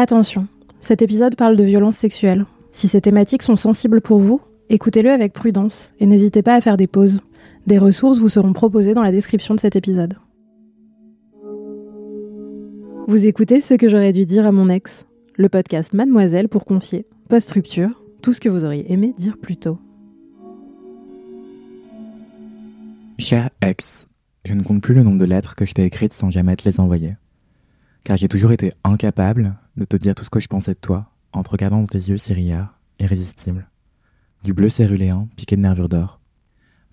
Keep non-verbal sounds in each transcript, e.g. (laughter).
Attention, cet épisode parle de violences sexuelles. Si ces thématiques sont sensibles pour vous, écoutez-le avec prudence et n'hésitez pas à faire des pauses. Des ressources vous seront proposées dans la description de cet épisode. Vous écoutez ce que j'aurais dû dire à mon ex, le podcast Mademoiselle pour confier, post-rupture, tout ce que vous auriez aimé dire plus tôt. Cher ex, je ne compte plus le nombre de lettres que je t'ai écrites sans jamais te les envoyer. Car j'ai toujours été incapable de te dire tout ce que je pensais de toi, en te regardant dans tes yeux si rieurs, irrésistibles. Du bleu céruléen, piqué de nervures d'or.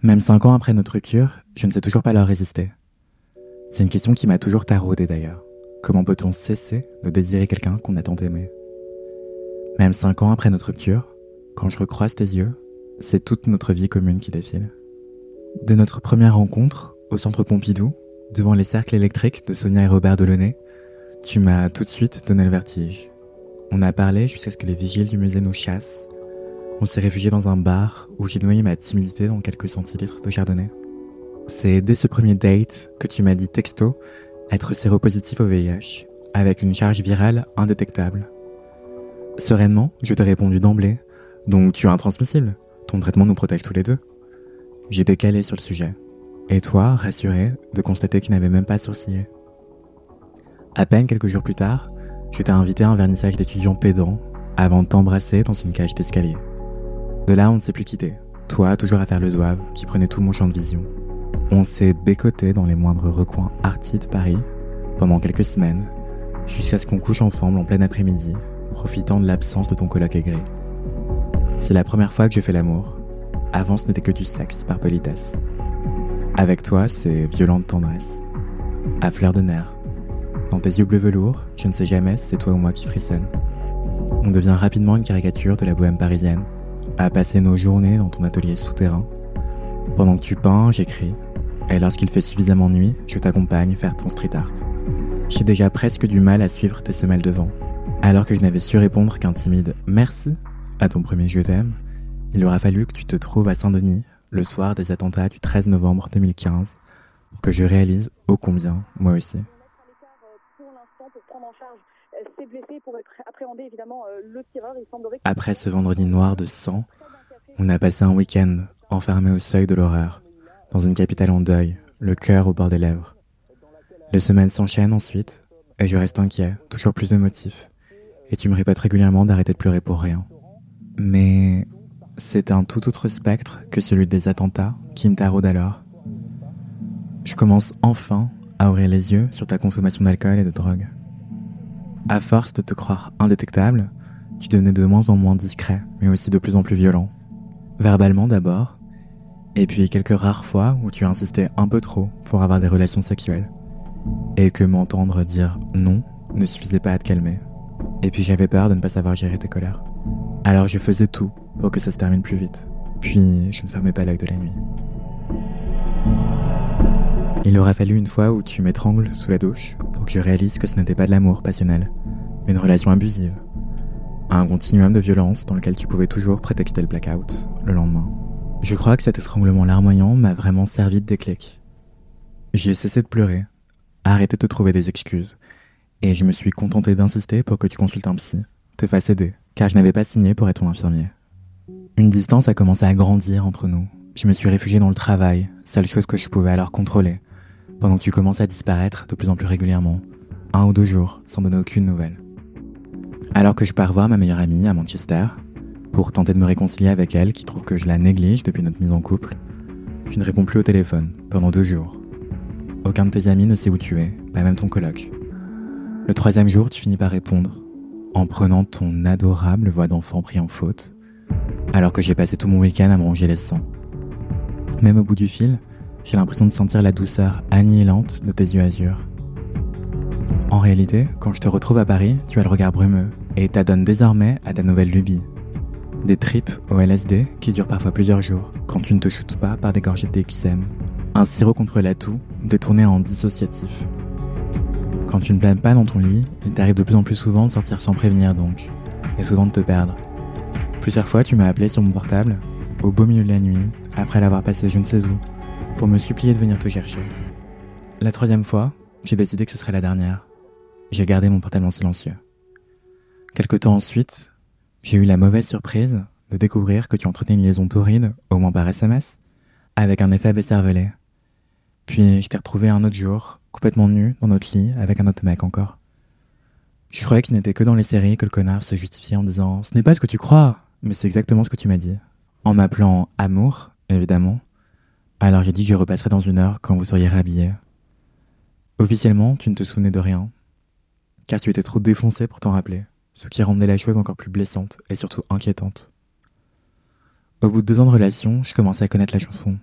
Même cinq ans après notre rupture, je ne sais toujours pas leur résister. C'est une question qui m'a toujours taraudé d'ailleurs. Comment peut-on cesser de désirer quelqu'un qu'on a tant aimé? Même cinq ans après notre rupture, quand je recroise tes yeux, c'est toute notre vie commune qui défile. De notre première rencontre, au centre Pompidou, devant les cercles électriques de Sonia et Robert Delaunay, tu m'as tout de suite donné le vertige. On a parlé jusqu'à ce que les vigiles du musée nous chassent. On s'est réfugié dans un bar où j'ai noyé ma timidité dans quelques centilitres de chardonnay. C'est dès ce premier date que tu m'as dit texto être séropositif au VIH, avec une charge virale indétectable. Sereinement, je t'ai répondu d'emblée, donc tu es intransmissible, ton traitement nous protège tous les deux. J'étais calé sur le sujet. Et toi, rassuré de constater qu'il n'avait même pas sourcillé. À peine quelques jours plus tard, je t'ai invité à un vernissage d'étudiants pédants avant de t'embrasser dans une cage d'escalier. De là, on ne s'est plus quitté. Toi, toujours à faire le zouave, qui prenait tout mon champ de vision. On s'est bécoté dans les moindres recoins arty de Paris pendant quelques semaines, jusqu'à ce qu'on couche ensemble en plein après-midi, profitant de l'absence de ton colloque aigri. C'est la première fois que je fais l'amour, avant, ce n'était que du sexe par politesse. Avec toi, c'est violente tendresse. À fleur de nerfs. Dans tes yeux bleu velours, je ne sais jamais si c'est toi ou moi qui frissonne. On devient rapidement une caricature de la bohème parisienne, à passer nos journées dans ton atelier souterrain. Pendant que tu peins, j'écris, et lorsqu'il fait suffisamment nuit, je t'accompagne faire ton street art. J'ai déjà presque du mal à suivre tes semelles de vent, alors que je n'avais su répondre qu'un timide merci à ton premier je t'aime il aura fallu que tu te trouves à Saint-Denis le soir des attentats du 13 novembre 2015 pour que je réalise ô combien, moi aussi. Après ce vendredi noir de sang, on a passé un week-end enfermé au seuil de l'horreur, dans une capitale en deuil, le cœur au bord des lèvres. Les semaines s'enchaînent ensuite, et je reste inquiet, toujours plus émotif, et tu me répètes régulièrement d'arrêter de pleurer pour rien. Mais c'est un tout autre spectre que celui des attentats qui me taraude alors. Je commence enfin à ouvrir les yeux sur ta consommation d'alcool et de drogue. À force de te croire indétectable, tu devenais de moins en moins discret, mais aussi de plus en plus violent. Verbalement d'abord, et puis quelques rares fois où tu insistais un peu trop pour avoir des relations sexuelles. Et que m'entendre dire non ne suffisait pas à te calmer. Et puis j'avais peur de ne pas savoir gérer tes colères. Alors je faisais tout pour que ça se termine plus vite. Puis je ne fermais pas l'œil de la nuit. Il aura fallu une fois où tu m'étrangles sous la douche pour que je réalise que ce n'était pas de l'amour passionnel, mais une relation abusive. Un continuum de violence dans lequel tu pouvais toujours prétexter le blackout le lendemain. Je crois que cet étranglement larmoyant m'a vraiment servi de déclic. J'ai cessé de pleurer, arrêté de trouver des excuses, et je me suis contenté d'insister pour que tu consultes un psy, te fasses aider, car je n'avais pas signé pour être ton infirmier. Une distance a commencé à grandir entre nous. Je me suis réfugié dans le travail, seule chose que je pouvais alors contrôler, pendant que tu commences à disparaître de plus en plus régulièrement, un ou deux jours, sans donner aucune nouvelle. Alors que je pars voir ma meilleure amie à Manchester, pour tenter de me réconcilier avec elle qui trouve que je la néglige depuis notre mise en couple, tu ne réponds plus au téléphone pendant deux jours. Aucun de tes amis ne sait où tu es, pas même ton coloc. Le troisième jour, tu finis par répondre, en prenant ton adorable voix d'enfant pris en faute, alors que j'ai passé tout mon week-end à me les sangs. Même au bout du fil, j'ai l'impression de sentir la douceur annihilante de tes yeux azur. En réalité, quand je te retrouve à Paris, tu as le regard brumeux et t'adonnes désormais à ta nouvelle lubie. Des tripes au LSD qui durent parfois plusieurs jours quand tu ne te shootes pas par des gorgées de DXM. Un sirop contre l'atout détourné en dissociatif. Quand tu ne planes pas dans ton lit, il t'arrive de plus en plus souvent de sortir sans prévenir donc, et souvent de te perdre. Plusieurs fois, tu m'as appelé sur mon portable, au beau milieu de la nuit, après l'avoir passé je ne sais où, pour me supplier de venir te chercher. La troisième fois, j'ai décidé que ce serait la dernière. J'ai gardé mon portable en silencieux. Quelque temps ensuite, j'ai eu la mauvaise surprise de découvrir que tu entretenais une liaison torride, au moins par SMS, avec un effet cervelé. Puis je t'ai retrouvé un autre jour, complètement nu, dans notre lit, avec un autre mec encore. Je croyais qu'il n'était que dans les séries que le connard se justifiait en disant Ce n'est pas ce que tu crois, mais c'est exactement ce que tu m'as dit. En m'appelant Amour, évidemment. Alors j'ai dit que je repasserais dans une heure quand vous seriez rhabillé. Officiellement, tu ne te souvenais de rien, car tu étais trop défoncé pour t'en rappeler, ce qui rendait la chose encore plus blessante et surtout inquiétante. Au bout de deux ans de relation, je commençais à connaître la chanson.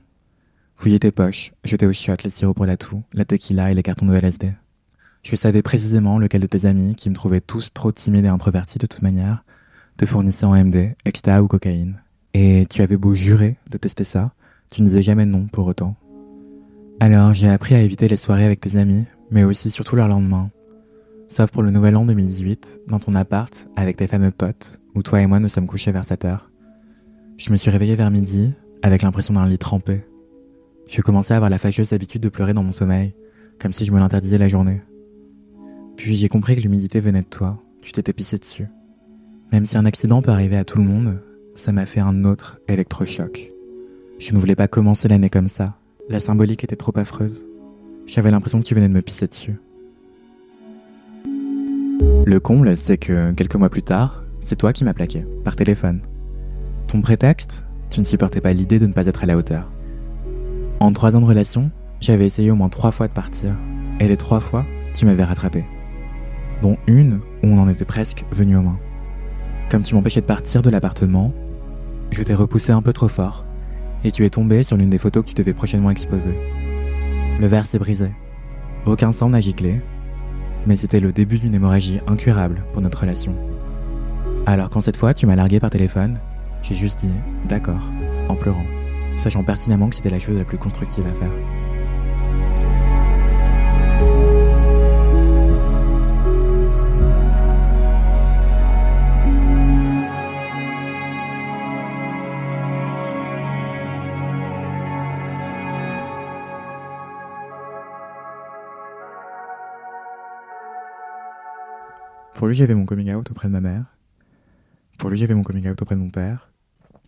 Fouiller tes poches, jeter au shot les sirops pour la toux, la tequila et les cartons de LSD. Je savais précisément lequel de tes amis, qui me trouvaient tous trop timides et introvertis de toute manière, te fournissait en MD, exta ou cocaïne. Et tu avais beau jurer de tester ça, tu ne disais jamais non pour autant. Alors j'ai appris à éviter les soirées avec tes amis, mais aussi surtout leur lendemain. Sauf pour le nouvel an 2018, dans ton appart, avec tes fameux potes, où toi et moi nous sommes couchés vers 7 heures. Je me suis réveillé vers midi, avec l'impression d'un lit trempé. Je commençais à avoir la fâcheuse habitude de pleurer dans mon sommeil, comme si je me l'interdisais la journée. Puis j'ai compris que l'humidité venait de toi, tu t'étais pissé dessus. Même si un accident peut arriver à tout le monde, ça m'a fait un autre électrochoc. Je ne voulais pas commencer l'année comme ça. La symbolique était trop affreuse. J'avais l'impression que tu venais de me pisser dessus. Le comble, c'est que quelques mois plus tard, c'est toi qui m'as plaqué, par téléphone. Ton prétexte, tu ne supportais pas l'idée de ne pas être à la hauteur. En trois ans de relation, j'avais essayé au moins trois fois de partir, et les trois fois, tu m'avais rattrapé. Dont une où on en était presque venu aux mains. Comme tu m'empêchais de partir de l'appartement, je t'ai repoussé un peu trop fort, et tu es tombé sur l'une des photos que tu devais prochainement exposer. Le verre s'est brisé. Aucun sang n'a giclé, mais c'était le début d'une hémorragie incurable pour notre relation. Alors quand cette fois tu m'as largué par téléphone, j'ai juste dit d'accord, en pleurant, sachant pertinemment que c'était la chose la plus constructive à faire. Pour lui, j'avais mon coming out auprès de ma mère. Pour lui, j'avais mon coming out auprès de mon père.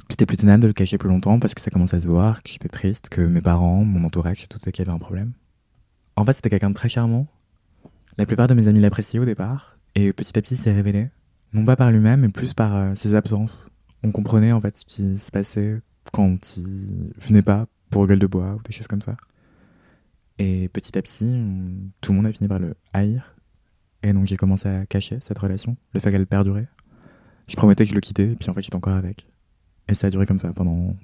C'était plus tenable de le cacher plus longtemps parce que ça commençait à se voir, que j'étais triste, que mes parents, mon entourage, tout ça qui avait un problème. En fait, c'était quelqu'un de très charmant. La plupart de mes amis l'appréciaient au départ, et petit à petit, s'est révélé. Non pas par lui-même, mais plus par euh, ses absences. On comprenait en fait ce qui se passait quand il venait pas pour gueule de bois ou des choses comme ça. Et petit à petit, tout le monde a fini par le haïr. Et donc j'ai commencé à cacher cette relation, le fait qu'elle perdurait. Je promettais que je le quittais, et puis en fait j'étais encore avec. Et ça a duré comme ça pendant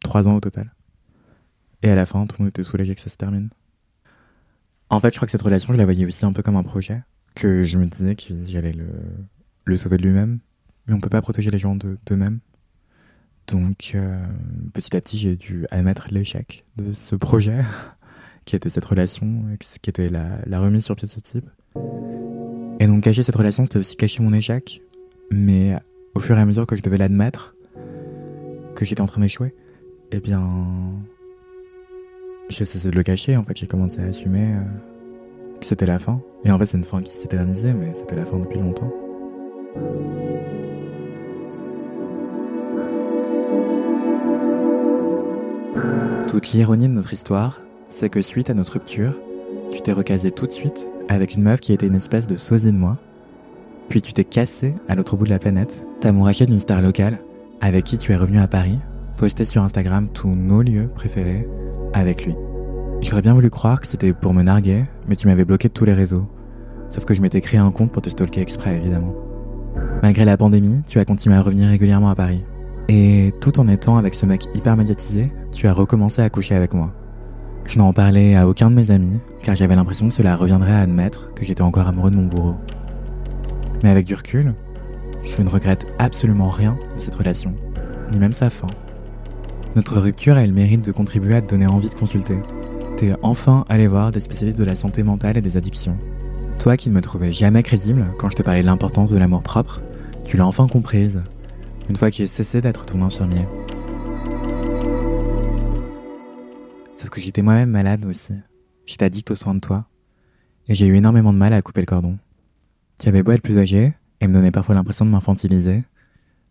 trois ans au total. Et à la fin, tout le monde était soulagé que ça se termine. En fait, je crois que cette relation, je la voyais aussi un peu comme un projet, que je me disais que j'allais le, le sauver de lui-même, mais on peut pas protéger les gens d'eux-mêmes. Donc, euh, petit à petit, j'ai dû admettre l'échec de ce projet, (laughs) qui était cette relation, qui était la, la remise sur pied de ce type. Et donc, cacher cette relation, c'était aussi cacher mon échec, mais au fur et à mesure que je devais l'admettre, que j'étais en train d'échouer, eh bien, j'ai cessé de le cacher. En fait, j'ai commencé à assumer euh, que c'était la fin. Et en fait, c'est une fin qui s'éternisait, mais c'était la fin depuis longtemps. Toute l'ironie de notre histoire, c'est que suite à notre rupture, tu t'es recasé tout de suite avec une meuf qui était une espèce de sosie de moi. Puis tu t'es cassé à l'autre bout de la planète, t'as mouraché d'une star locale avec qui tu es revenu à Paris, posté sur Instagram tous nos lieux préférés avec lui. J'aurais bien voulu croire que c'était pour me narguer, mais tu m'avais bloqué tous les réseaux. Sauf que je m'étais créé un compte pour te stalker exprès, évidemment. Malgré la pandémie, tu as continué à revenir régulièrement à Paris. Et tout en étant avec ce mec hyper médiatisé, tu as recommencé à coucher avec moi. Je n'en parlais à aucun de mes amis, car j'avais l'impression que cela reviendrait à admettre que j'étais encore amoureux de mon bourreau. Mais avec du recul, je ne regrette absolument rien de cette relation, ni même sa fin. Notre rupture a le mérite de contribuer à te donner envie de consulter. T'es enfin allé voir des spécialistes de la santé mentale et des addictions. Toi qui ne me trouvais jamais crédible quand je te parlais de l'importance de l'amour propre, tu l'as enfin comprise, une fois qu'il a cessé d'être ton infirmier. C'est ce que j'étais moi-même malade aussi. J'étais addict aux soins de toi. Et j'ai eu énormément de mal à couper le cordon. Tu avais beau être plus âgé, et me donnait parfois l'impression de m'infantiliser,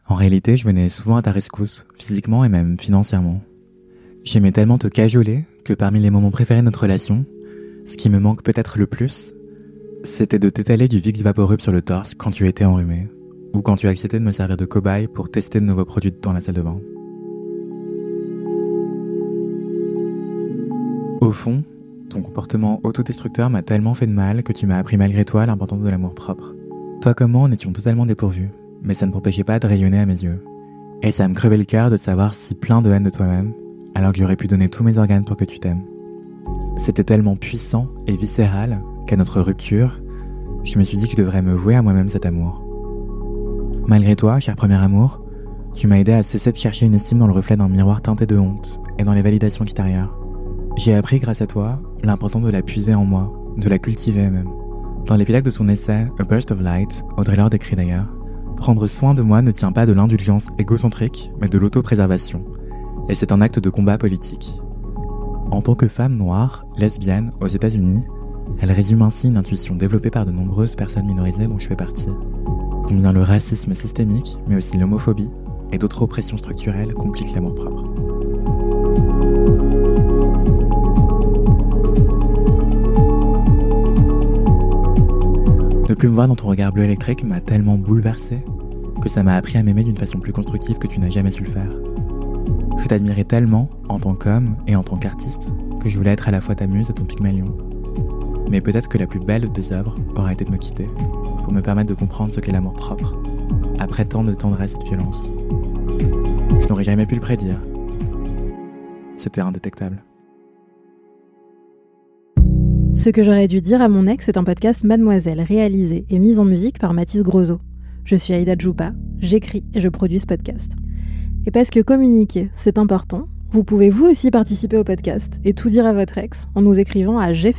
en réalité, je venais souvent à ta rescousse, physiquement et même financièrement. J'aimais tellement te cajoler que parmi les moments préférés de notre relation, ce qui me manque peut-être le plus, c'était de t'étaler du Vicks Vaporub sur le torse quand tu étais enrhumé, ou quand tu acceptais de me servir de cobaye pour tester de nouveaux produits dans la salle de bain. Au fond, ton comportement autodestructeur m'a tellement fait de mal que tu m'as appris malgré toi l'importance de l'amour propre. Toi comme moi, on étions totalement dépourvus, mais ça ne t'empêchait pas de rayonner à mes yeux. Et ça me crevait le cœur de te savoir si plein de haine de toi-même, alors que j'aurais pu donner tous mes organes pour que tu t'aimes. C'était tellement puissant et viscéral qu'à notre rupture, je me suis dit que je devrais me vouer à moi-même cet amour. Malgré toi, cher premier amour, tu m'as aidé à cesser de chercher une estime dans le reflet d'un miroir teinté de honte et dans les validations extérieures. J'ai appris grâce à toi l'importance de la puiser en moi, de la cultiver même. Dans l'épilogue de son essai A Burst of Light, Audrey Lorde écrit d'ailleurs Prendre soin de moi ne tient pas de l'indulgence égocentrique, mais de l'autopréservation. Et c'est un acte de combat politique. En tant que femme noire, lesbienne, aux États-Unis, elle résume ainsi une intuition développée par de nombreuses personnes minorisées dont je fais partie. Combien le racisme systémique, mais aussi l'homophobie et d'autres oppressions structurelles compliquent l'amour propre. Plus me voir dans ton regard bleu électrique m'a tellement bouleversé que ça m'a appris à m'aimer d'une façon plus constructive que tu n'as jamais su le faire. Je t'admirais tellement en tant qu'homme et en tant qu'artiste que je voulais être à la fois ta muse et ton pygmalion. Mais peut-être que la plus belle de tes œuvres aura été de me quitter pour me permettre de comprendre ce qu'est l'amour propre, après tant de tendresse et de violence. Je n'aurais jamais pu le prédire. C'était indétectable. Ce que j'aurais dû dire à mon ex est un podcast Mademoiselle, réalisé et mis en musique par Mathis Grosso. Je suis Aïda Djoupa, j'écris et je produis ce podcast. Et parce que communiquer, c'est important, vous pouvez vous aussi participer au podcast et tout dire à votre ex en nous écrivant à j'ai.